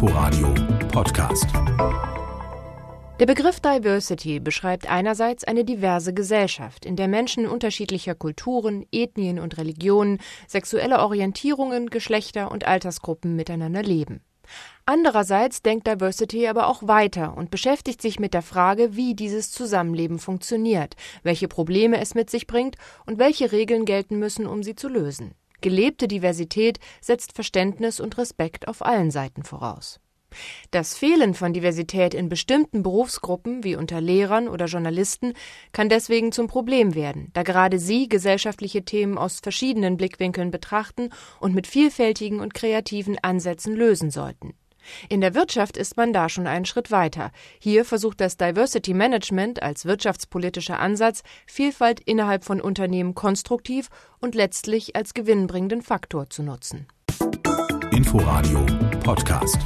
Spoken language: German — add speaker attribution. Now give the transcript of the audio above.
Speaker 1: Inforadio Podcast.
Speaker 2: Der Begriff Diversity beschreibt einerseits eine diverse Gesellschaft, in der Menschen unterschiedlicher Kulturen, Ethnien und Religionen, sexuelle Orientierungen, Geschlechter und Altersgruppen miteinander leben. Andererseits denkt Diversity aber auch weiter und beschäftigt sich mit der Frage, wie dieses Zusammenleben funktioniert, welche Probleme es mit sich bringt und welche Regeln gelten müssen, um sie zu lösen. Gelebte Diversität setzt Verständnis und Respekt auf allen Seiten voraus. Das Fehlen von Diversität in bestimmten Berufsgruppen wie unter Lehrern oder Journalisten kann deswegen zum Problem werden, da gerade sie gesellschaftliche Themen aus verschiedenen Blickwinkeln betrachten und mit vielfältigen und kreativen Ansätzen lösen sollten. In der Wirtschaft ist man da schon einen Schritt weiter. Hier versucht das Diversity Management als wirtschaftspolitischer Ansatz, Vielfalt innerhalb von Unternehmen konstruktiv und letztlich als gewinnbringenden Faktor zu nutzen.
Speaker 1: Inforadio Podcast.